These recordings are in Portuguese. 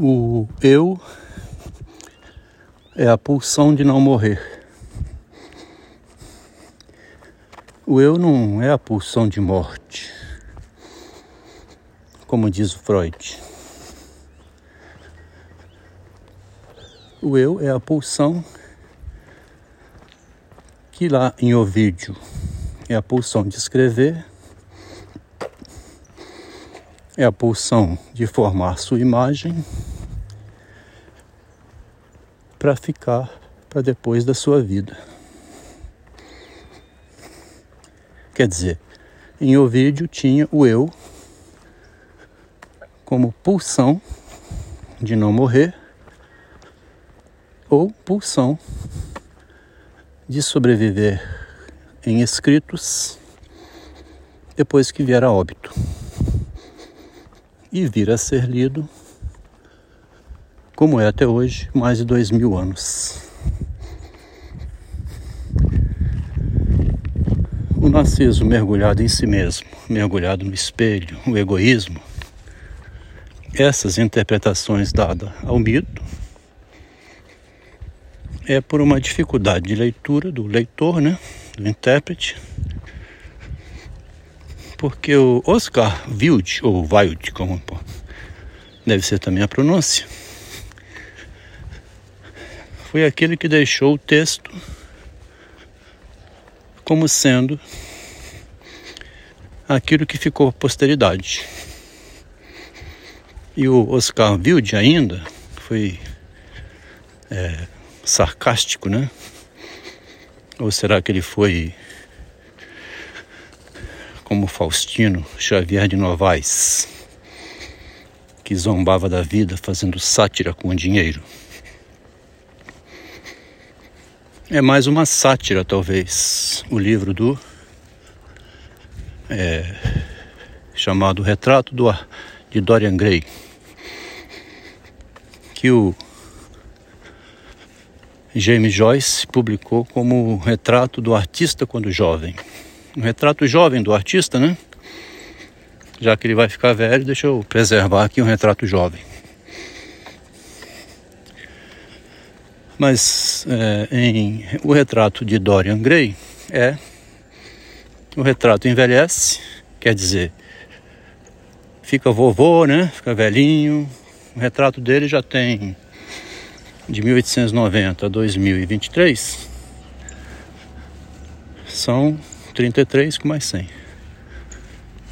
O eu é a pulsão de não morrer. O eu não é a pulsão de morte, como diz o Freud. O eu é a pulsão que lá em Ovídio é a pulsão de escrever, é a pulsão de formar sua imagem para ficar para depois da sua vida. Quer dizer, em Ovídio tinha o eu como pulsão de não morrer ou pulsão de sobreviver em escritos depois que vier a óbito e vir a ser lido, como é até hoje, mais de dois mil anos. O narciso mergulhado em si mesmo, mergulhado no espelho, o egoísmo, essas interpretações dadas ao mito é por uma dificuldade de leitura do leitor, né, do intérprete, porque o Oscar Wilde, ou Wilde, como deve ser também a pronúncia, foi aquele que deixou o texto como sendo aquilo que ficou para posteridade. E o Oscar Wilde ainda foi é, sarcástico, né? Ou será que ele foi como Faustino Xavier de Novaes, que zombava da vida fazendo sátira com o dinheiro? É mais uma sátira, talvez, o livro do é, chamado Retrato do, de Dorian Gray, que o James Joyce publicou como retrato do artista quando jovem. Um retrato jovem do artista, né? Já que ele vai ficar velho, deixa eu preservar aqui um retrato jovem. Mas é, em o retrato de Dorian Gray é o retrato envelhece, quer dizer, fica vovô, né? Fica velhinho. O retrato dele já tem de 1890 a 2023 são 33 com mais 100.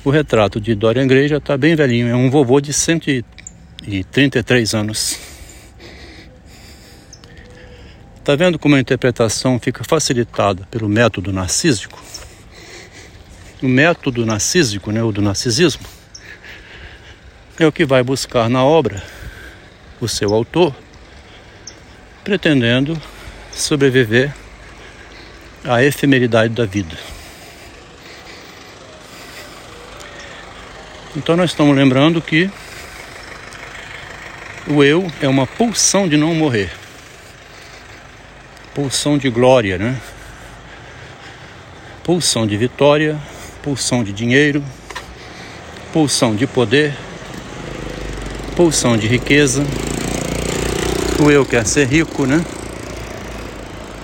O retrato de Dorian Gray já está bem velhinho, é um vovô de 133 anos. Tá vendo como a interpretação fica facilitada pelo método narcísico? O método narcísico, né, o do narcisismo, é o que vai buscar na obra o seu autor pretendendo sobreviver à efemeridade da vida. Então nós estamos lembrando que o eu é uma pulsão de não morrer. Pulsão de glória, né? Pulsão de vitória, pulsão de dinheiro, pulsão de poder, pulsão de riqueza o eu quer ser rico, né?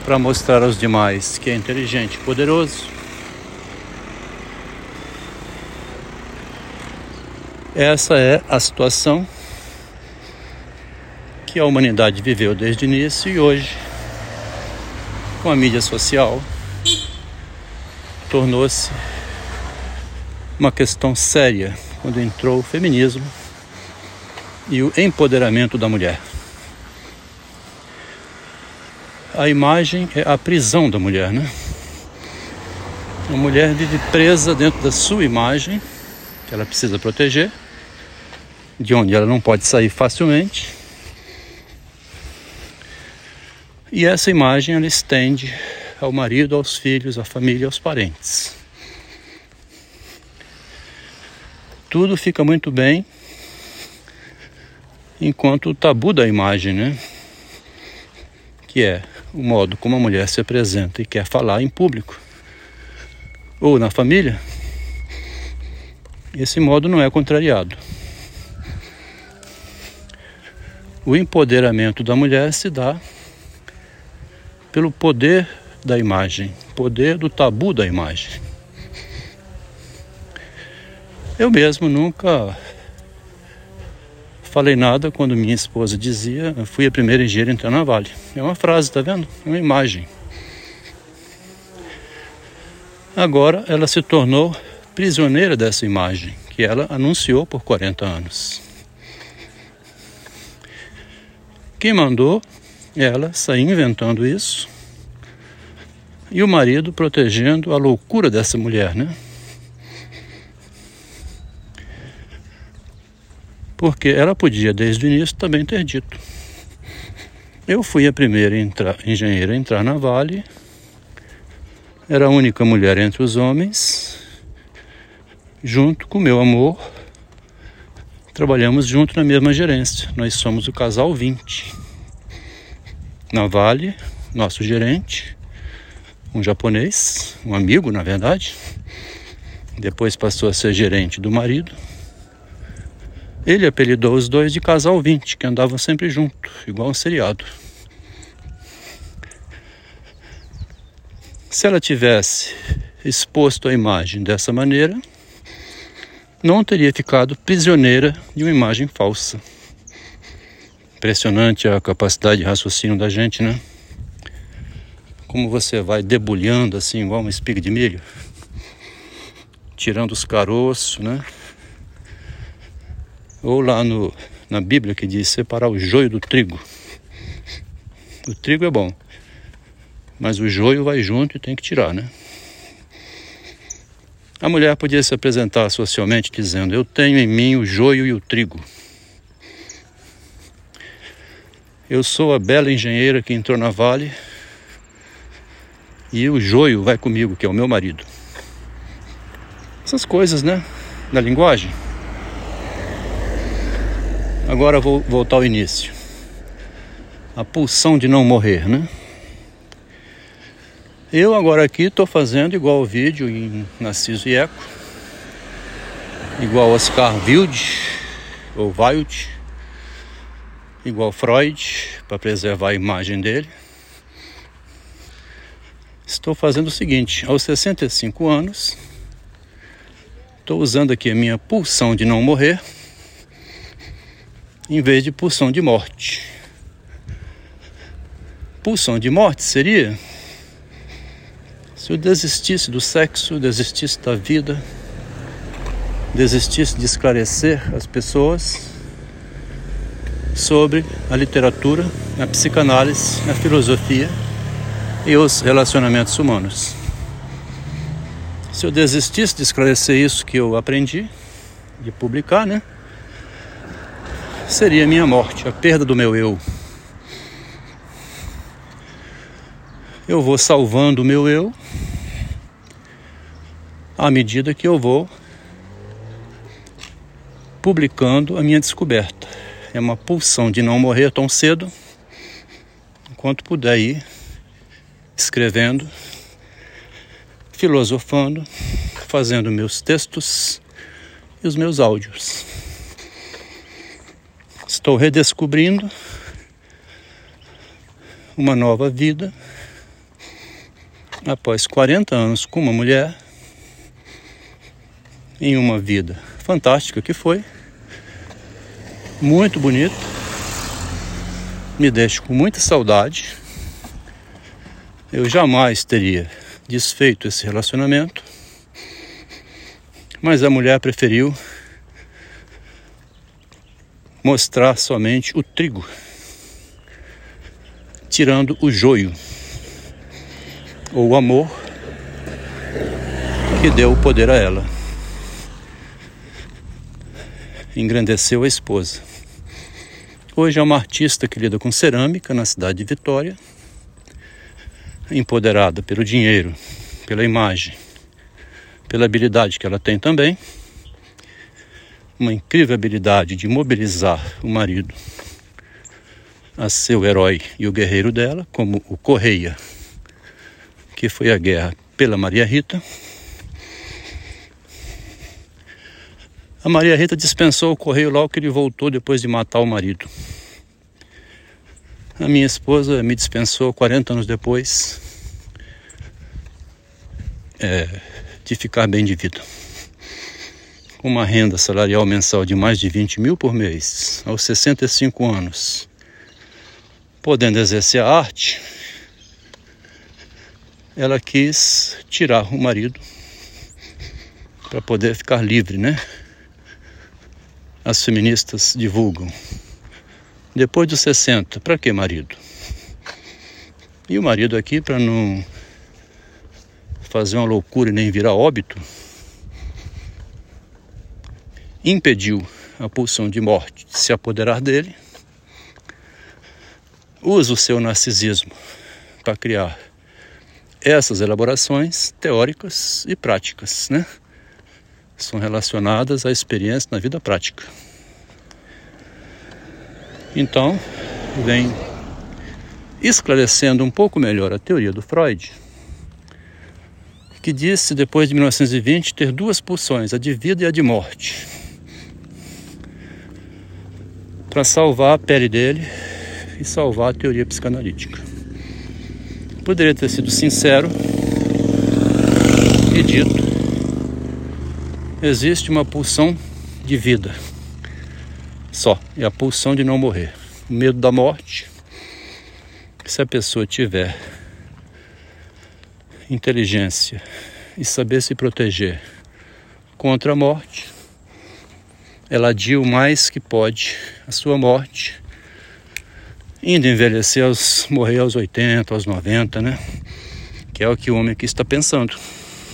Para mostrar aos demais que é inteligente poderoso. Essa é a situação que a humanidade viveu desde o início e hoje, com a mídia social, tornou-se uma questão séria quando entrou o feminismo e o empoderamento da mulher. a imagem é a prisão da mulher, né? A mulher vive presa dentro da sua imagem, que ela precisa proteger, de onde ela não pode sair facilmente. E essa imagem ela estende ao marido, aos filhos, à família, aos parentes. Tudo fica muito bem enquanto o tabu da imagem, né? Que é o modo como a mulher se apresenta e quer falar em público ou na família, esse modo não é contrariado. o empoderamento da mulher se dá pelo poder da imagem, poder do tabu da imagem. Eu mesmo nunca falei nada quando minha esposa dizia fui a primeira engenheira a entrar na Vale. É uma frase, tá vendo? É uma imagem. Agora ela se tornou prisioneira dessa imagem que ela anunciou por 40 anos. Quem mandou ela sair inventando isso e o marido protegendo a loucura dessa mulher, né? porque ela podia desde o início também ter dito. Eu fui a primeira entrar, engenheira a entrar na Vale, era a única mulher entre os homens, junto com meu amor, trabalhamos junto na mesma gerência. Nós somos o casal 20. Na Vale, nosso gerente, um japonês, um amigo na verdade, depois passou a ser gerente do marido. Ele apelidou os dois de casal 20, que andavam sempre junto, igual um seriado. Se ela tivesse exposto a imagem dessa maneira, não teria ficado prisioneira de uma imagem falsa. Impressionante a capacidade de raciocínio da gente, né? Como você vai debulhando assim, igual uma espiga de milho, tirando os caroços, né? Ou lá no, na Bíblia que diz separar o joio do trigo. O trigo é bom, mas o joio vai junto e tem que tirar, né? A mulher podia se apresentar socialmente dizendo: Eu tenho em mim o joio e o trigo. Eu sou a bela engenheira que entrou na vale e o joio vai comigo, que é o meu marido. Essas coisas, né? Da linguagem. Agora vou voltar ao início. A pulsão de não morrer, né? Eu agora aqui estou fazendo igual o vídeo em Narciso e Eco, igual Oscar Wilde ou Wilde, igual Freud, para preservar a imagem dele. Estou fazendo o seguinte: aos 65 anos, estou usando aqui a minha pulsão de não morrer em vez de pulsão de morte. Pulsão de morte seria se eu desistisse do sexo, desistisse da vida, desistisse de esclarecer as pessoas sobre a literatura, a psicanálise, a filosofia e os relacionamentos humanos. Se eu desistisse de esclarecer isso que eu aprendi, de publicar, né? seria a minha morte, a perda do meu eu. Eu vou salvando o meu eu à medida que eu vou publicando a minha descoberta. É uma pulsão de não morrer tão cedo, enquanto puder ir escrevendo, filosofando, fazendo meus textos e os meus áudios. Estou redescobrindo uma nova vida após 40 anos com uma mulher em uma vida fantástica que foi, muito bonita, me deixa com muita saudade. Eu jamais teria desfeito esse relacionamento, mas a mulher preferiu mostrar somente o trigo, tirando o joio, ou o amor que deu o poder a ela. Engrandeceu a esposa. Hoje é uma artista que lida com cerâmica na cidade de Vitória, empoderada pelo dinheiro, pela imagem, pela habilidade que ela tem também uma incrível habilidade de mobilizar o marido a ser o herói e o guerreiro dela, como o Correia, que foi a guerra pela Maria Rita. A Maria Rita dispensou o correio logo que ele voltou depois de matar o marido. A minha esposa me dispensou 40 anos depois é, de ficar bem de vida. Com uma renda salarial mensal de mais de 20 mil por mês, aos 65 anos, podendo exercer a arte, ela quis tirar o marido para poder ficar livre, né? As feministas divulgam. Depois dos 60, para que marido? E o marido aqui, para não fazer uma loucura e nem virar óbito, impediu a pulsão de morte de se apoderar dele, usa o seu narcisismo para criar essas elaborações teóricas e práticas, né? São relacionadas à experiência na vida prática. Então, vem esclarecendo um pouco melhor a teoria do Freud, que disse, depois de 1920, ter duas pulsões, a de vida e a de morte, para salvar a pele dele e salvar a teoria psicanalítica. Poderia ter sido sincero e dito: existe uma pulsão de vida só, é a pulsão de não morrer. O medo da morte. Se a pessoa tiver inteligência e saber se proteger contra a morte, ela adia o mais que pode a sua morte, indo envelhecer aos morrer aos 80, aos 90, né? Que é o que o homem aqui está pensando.